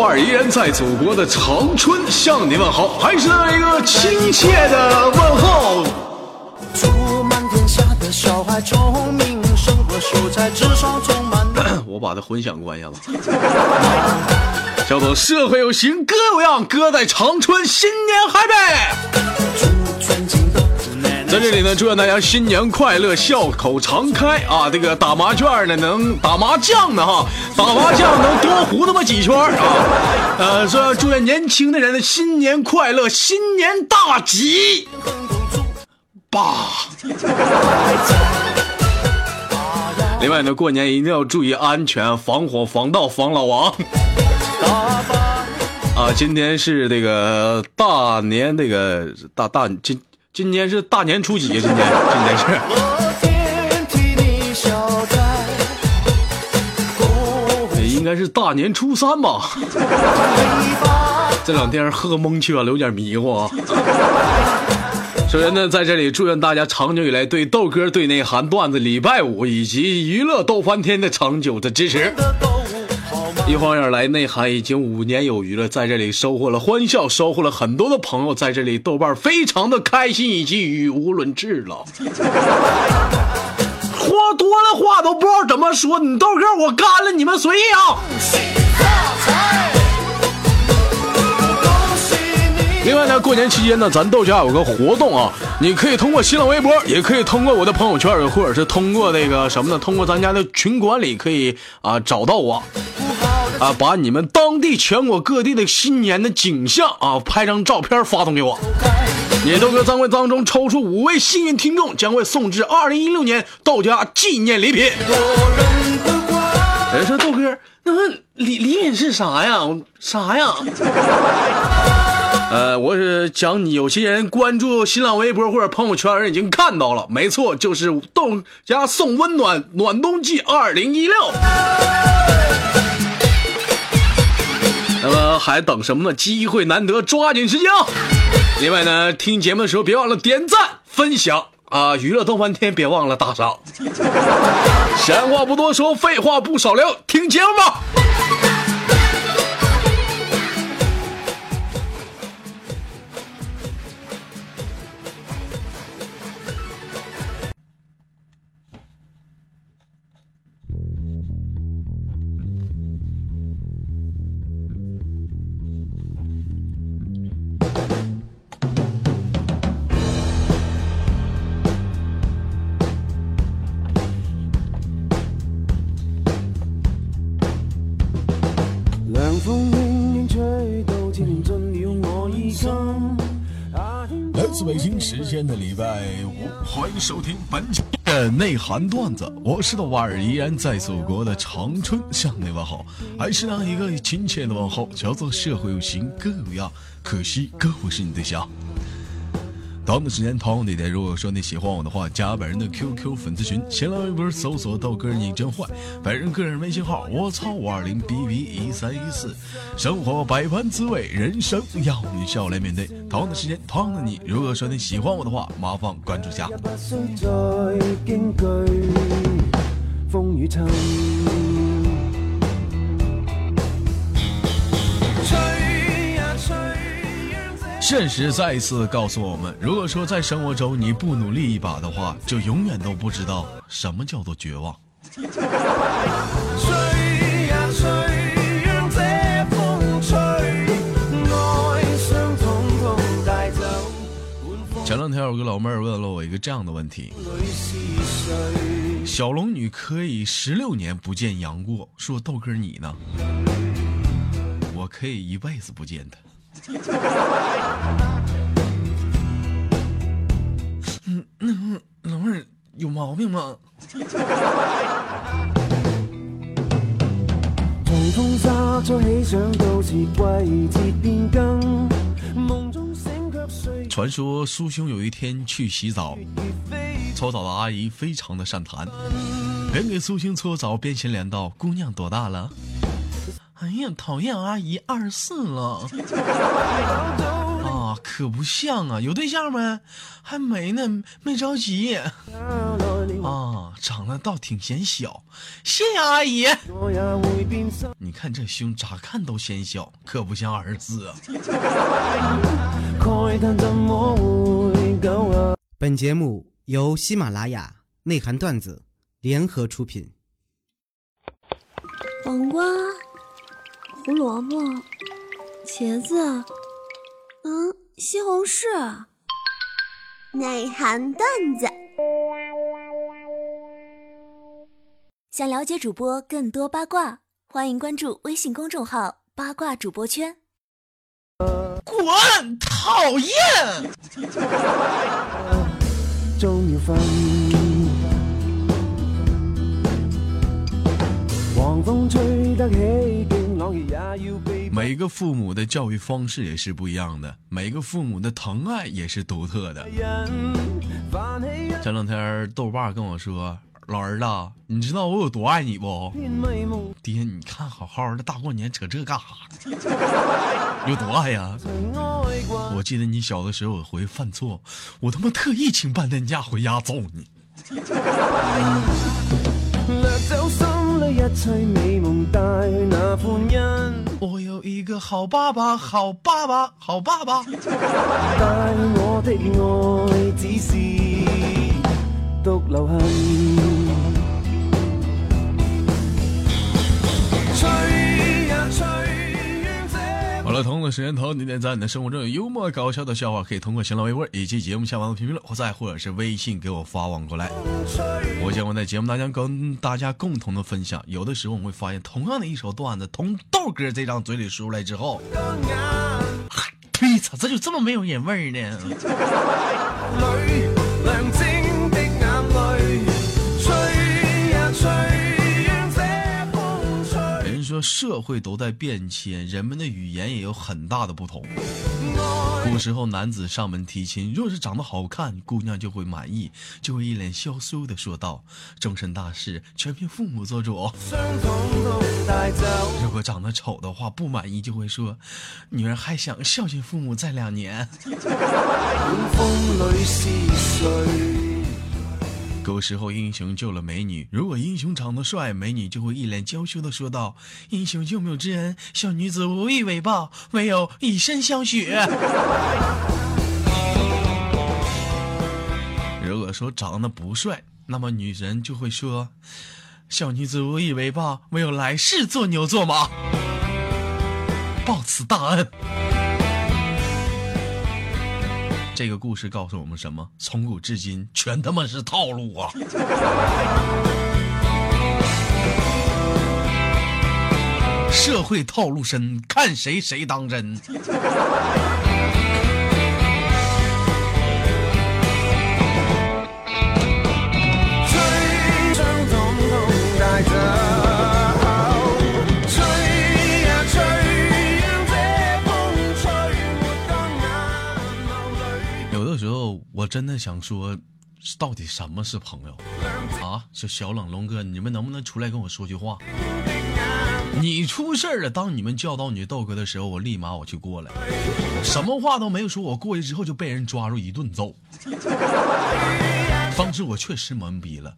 好，我是豆瓣儿，依然在祖国的长春向你问好，还是那一个亲切的问候。祝满天下的小孩聪明，生活秀才智商充满。我把它混响关下了。叫做社会有形，哥有样，哥在长春，新年嗨呗！祝尊敬的奶奶在这里呢，祝愿大家新年快乐，笑口常开啊！这个打麻将呢，能打麻将呢哈，打麻将能多胡那么几圈儿啊！呃，说祝愿年轻的人呢，新年快乐，新年大吉！爸。另外呢，过年一定要注意安全，防火、防盗、防老王。啊，今天是这个大年，这个大大今今天是大年初几？今天今天是我天替你消灾，恭喜应该是大年初三吧？这两天喝蒙圈了，有点迷糊啊。首先呢，在这里祝愿大家长久以来对豆哥、对内涵段子、礼拜五以及娱乐逗翻天的长久的支持。一晃眼来，内涵已经五年有余了，在这里收获了欢笑，收获了很多的朋友，在这里豆瓣非常的开心以及语无伦次了。说多了话都不知道怎么说，你豆哥我干了，你们随意啊。恭喜你！另外呢，过年期间呢，咱豆家有个活动啊，你可以通过新浪微博，也可以通过我的朋友圈，或者是通过那个什么呢？通过咱家的群管理可以啊找到我。啊，把你们当地、全国各地的新年的景象啊，拍张照片发送给我。你豆哥将会当中抽出五位幸运听众，将会送至二零一六年豆家纪念礼品。人。说豆哥，那礼礼品是啥呀？啥呀？呃，我是讲你有些人关注新浪微博或者朋友圈人已经看到了，没错，就是豆家送温暖暖冬季二零一六。那么还等什么呢？机会难得，抓紧时间！另外呢，听节目的时候别忘了点赞、分享啊！娱乐逗翻天，别忘了打赏。闲话不多说，废话不少聊，听节目吧。今天的礼拜五，欢迎收听本期的内涵段子。我是豆瓣儿，依然在祖国的长春向你问好，还是那一个亲切的问候，叫做社会有形，哥有样，可惜哥不是你对象。同样的时间，同样的地点，如果说你喜欢我的话，加本人的 QQ 粉丝群，新浪微博搜索豆哥你真坏，本人个人微信号我操五二零 B B 一三一四。生活百般滋味，人生要用笑来面对。同样的时间，同样的你，如果说你喜欢我的话，麻烦关注下。不需再驚懼風雨现实再一次告诉我们，如果说在生活中你不努力一把的话，就永远都不知道什么叫做绝望。前两天有个老妹儿问了我一个这样的問題：裏是誰？小龙女可以十六年不见杨过，说豆哥你呢？我可以一辈子不见他。嗯，那老妹儿有毛病吗？從風沙初起，想到是季節變更，夢中醒卻睡傳說蘇兄有一天去洗澡，搓澡的阿姨非常的善谈，边给苏兄搓澡邊閒聊道：“姑娘多大了？”哎呀，讨厌阿姨二十四了。啊，啊，可不像啊，有对象没？还没呢，没着急。啊，长得倒挺显小，谢谢阿姨。你看这胸，咋看都显小，可不像儿子啊。本节目由喜马拉雅内涵段子联合出品。黄瓜、胡萝卜、茄子，嗯，西红柿。内涵段子。想了解主播更多八卦，欢迎关注微信公众号“八卦主播圈”。滚！讨厌！每个父母的教育方式也是不一样的，每个父母的疼爱也是独特的。前两天豆爸跟我说：“老儿子，你知道我有多爱你不？”爹，你看好好的，大过年扯这干啥？有多爱呀？我记得你小的时候，我回犯错，我他妈特意请半天假回家揍你。我有一个好爸爸，好爸爸，好爸爸。带我的爱只是独留痕。同的时间，同你点赞，你的生活中有幽默搞笑的笑话，可以通过新浪微博以及节目下方的评论，或再或者是微信给我发往过来。我将会在节目当中跟大家共同的分享。有的时候我们会发现，同样的一首段子，从豆哥这张嘴里说出来之后，呸！咋这就这么没有人味呢？说社会都在变迁，人们的语言也有很大的不同。古时候男子上门提亲，若是长得好看，姑娘就会满意，就会一脸羞羞的说道：“终身大事全凭父母做主。”如果长得丑的话，不满意就会说：“女儿还想孝敬父母再两年。”有时候，英雄救了美女。如果英雄长得帅，美女就会一脸娇羞的说道：“英雄救命之恩，小女子无以为报，唯有以身相许。”如果说长得不帅，那么女人就会说：“小女子无以为报，唯有来世做牛做马，报此大恩。”这个故事告诉我们什么？从古至今，全他妈是套路啊！社会套路深，看谁谁当真。我真的想说，到底什么是朋友啊？这小冷龙哥，你们能不能出来跟我说句话？你出事了，当你们叫到你豆哥的时候，我立马我就过来，什么话都没有说，我过去之后就被人抓住一顿揍。当时我确实懵逼了，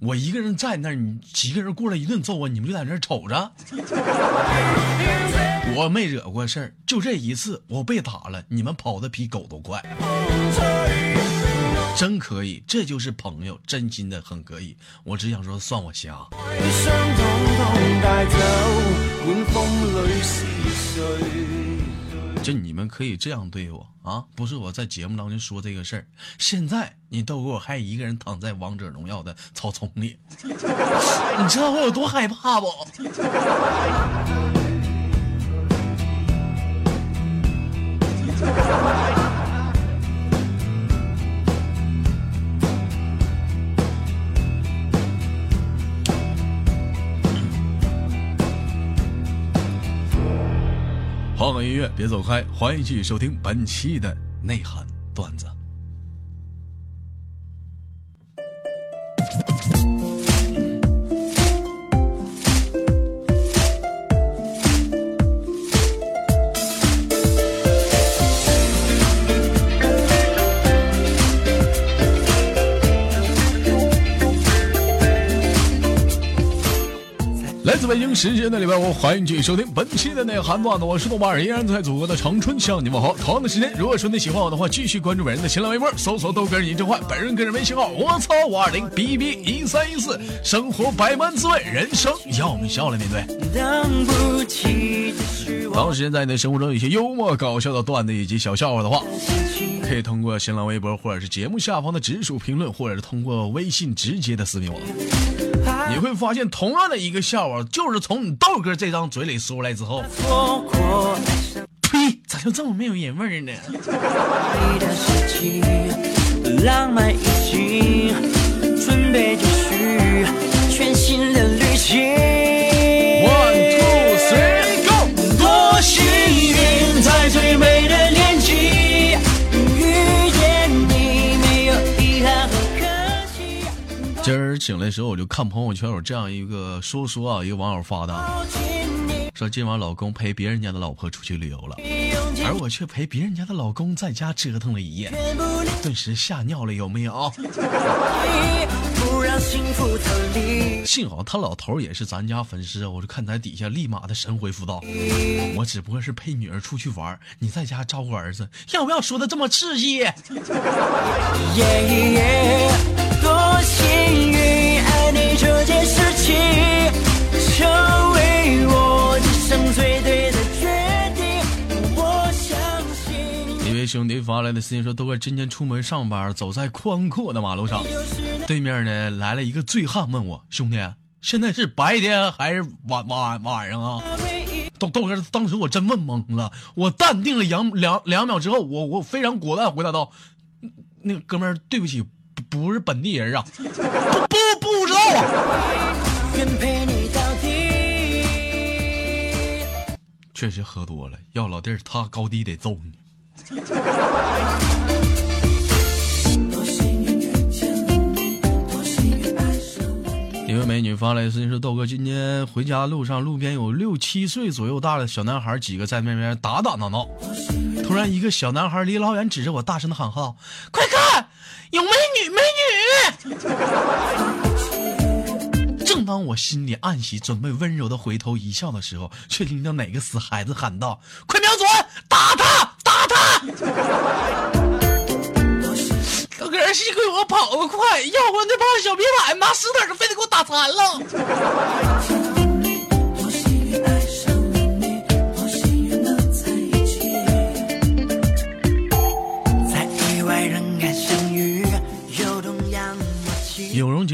我一个人在那儿，你几个人过来一顿揍我，你们就在那儿瞅着。我没惹过事儿，就这一次我被打了，你们跑的比狗都快。真可以，这就是朋友，真心的很可以。我只想说，算我瞎。就你们可以这样对我啊，不是我在节目当中说这个事儿。现在你都给我还一个人躺在王者荣耀的草丛里，你知道我有多害怕不？音乐，别走开，欢迎继续收听本期的内涵段子。自北京时间的礼拜五，欢迎继续收听本期的内涵段子，我是豆瓣儿，依然在祖国的长春向你们好。同样的时间，如果说你喜欢我的话，继续关注本人的新浪微博，搜索豆哥你真坏，本人个人微信号我操五二零 b b 一三一四，生活百般滋味，人生要我们笑来面对。当时间，在你的生活中有一些幽默搞笑的段子以及小笑话的话，可以通过新浪微博或者是节目下方的直属评论，或者是通过微信直接的私信我。你会发现，同样的一个笑话，就是从你豆哥这张嘴里说出来之后，呸，咋就这么没有人味儿呢？醒来的时候，我就看朋友圈有这样一个说说啊，一个网友发的，说今晚老公陪别人家的老婆出去旅游了，而我却陪别人家的老公在家折腾了一夜，顿时吓尿了，有没有？幸。好他老头也是咱家粉丝啊，我就看在底下立马的神回复道：“我只不过是陪女儿出去玩，你在家照顾儿子，要不要说的这么刺激？耶耶，多幸运，爱你这件事情，成为我这生最对的。我相信一位兄弟发来的私信说：“豆哥今天出门上班，走在宽阔的马路上，对面呢来了一个醉汉，问我兄弟，现在是白天还是晚晚晚上啊？”豆豆哥，当时我真问懵了，我淡定了两两两秒之后，我我非常果断回答道：“那个哥们，对不起，不不是本地人啊，不不不知道啊。”愿陪你到底。确实喝多了，要老弟儿他高低得揍你。一位美女发来信说：“豆哥，今天回家路上，路边有六七岁左右大的小男孩几个在那边打打闹闹。突然，一个小男孩离老远指着我，大声的喊号：‘快看，有美女，美女！’ 正当我心里暗喜，准备温柔的回头一笑的时候，却听到哪个死孩子喊道：‘快瞄准，打他，打他！’哥哥，幸亏我跑得快，要不那帮小逼崽子拿石子儿非得给我打残了。”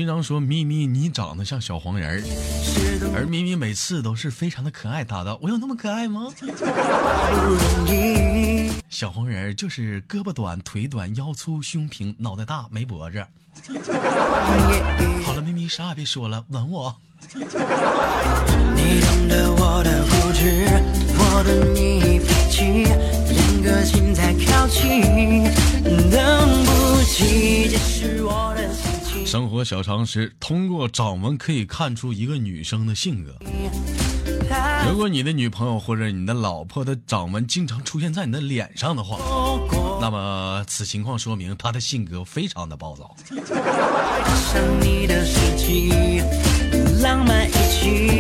常说：“咪咪，你长得像小黄人儿。”而咪咪每次都是非常的可爱，答道：“我有那么可爱吗。？”小黄人就是胳膊短、腿短、腰粗、胸平、脑袋大、没脖子。好了，咪咪啥也别说了，吻我。你懂得我的固执，我懂你脾气，两个心在靠近，等不及，这是我的心。生活小常识：通过掌纹可以看出一个女生的性格。如果你的女朋友或者你的老婆的掌纹经常出现在你的脸上的话，那么此情况说明她的性格非常的暴躁。上你的，浪漫一起，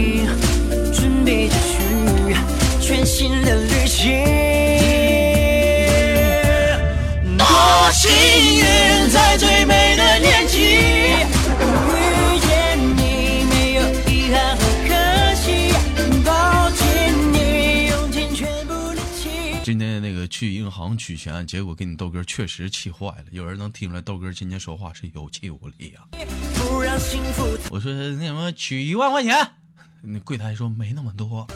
去银行取钱，结果给你豆哥确实气坏了。有人能听出来豆哥今天说话是有气无力啊。我说那什么取一万块钱，那柜台说没那么多。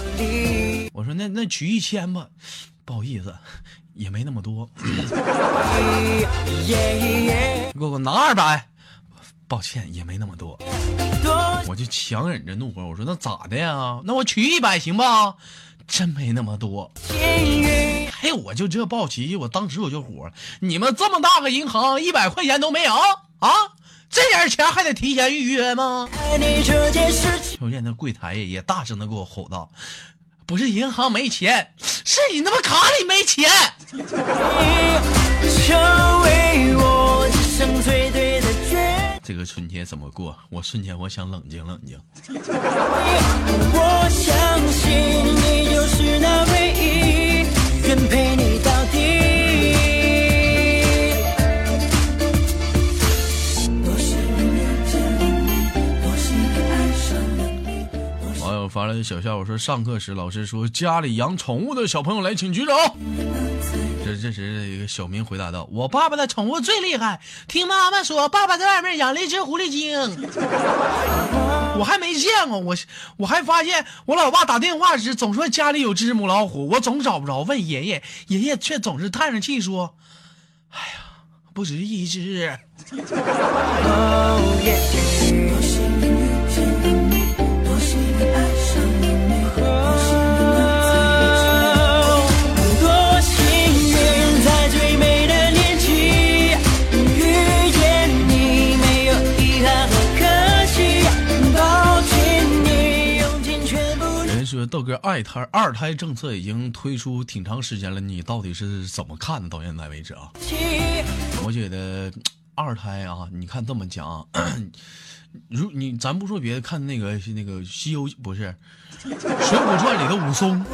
我说那那取一千吧，不好意思，也没那么多。耶耶，给我拿二百，抱歉也没那么。多我就强忍着怒火，我说那咋的呀？那我取一百行吧？真没那么多。幸运。嘿，我就这暴脾气，我当时我就火了。你们这么大个银行，一百块钱都没有啊？这点钱还得提前预约吗？爱你这件事情，就见那柜台也大声的给我吼道：“不是银行没钱，是你他妈卡里没钱。这”个春节怎么过？我瞬间我想冷静冷静。我相信你就是那发来的小笑话说，上课时老师说家里养宠物的小朋友来，请举手。这这时一个小明回答道：“我爸爸的宠物最厉害，听妈妈说，爸爸在外面养了一只狐狸精，我还没见过。我我还发现我老爸打电话时总说家里有只母老虎，我总找不着。问爷爷，爷爷却总是叹着气说：‘哎呀，不止一只。’哥二胎二胎政策已经推出挺长时间了，你到底是怎么看的？到现在为止啊？我觉得二胎啊，你看这么讲，如你咱不说别的，看那个那个《西游不是《水浒传》里的武松，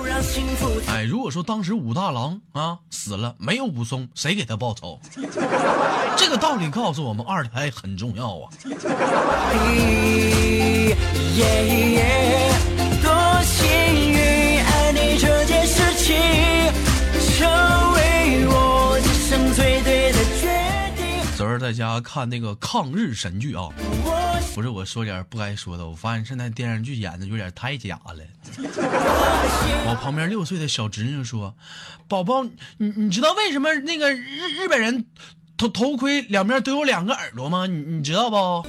哎，如果说当时武大郎啊死了，没有武松，谁给他报仇？这个道理告诉我们，二胎很重要啊。在家看那个抗日神剧啊，不是我说点不该说的，我发现现在电视剧演的有点太假了。我旁边六岁的小侄女说：“宝宝，你你知道为什么那个日日本人头头盔两边都有两个耳朵吗？你你知道不？”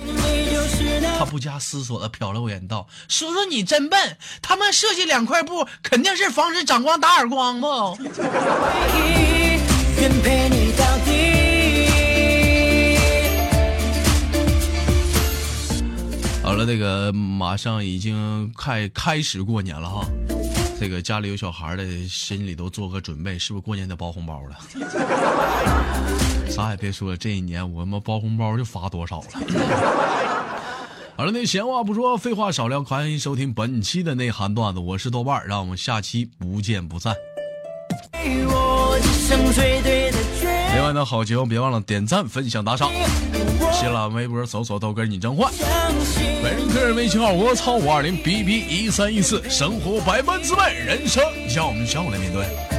他不加思索的瞟了我一眼，道：“叔叔你真笨，他们设计两块布肯定是防止长光打耳光不？” 好了，这个马上已经开开始过年了哈，这个家里有小孩的心里都做个准备，是不是过年得包红包了？啥也别说，这一年我他妈包红包就发多少了。好了，那闲话不说，废话少聊，欢迎收听本期的内涵段子，我是豆瓣，让我们下期不见不散。我这生最对的另外呢，好节目别忘了点赞、分享、打赏。新浪微博搜索豆哥你真坏。本人个人微信号：我操五二零 b b 一三一四。生活百般滋味，人生要我们笑来面对。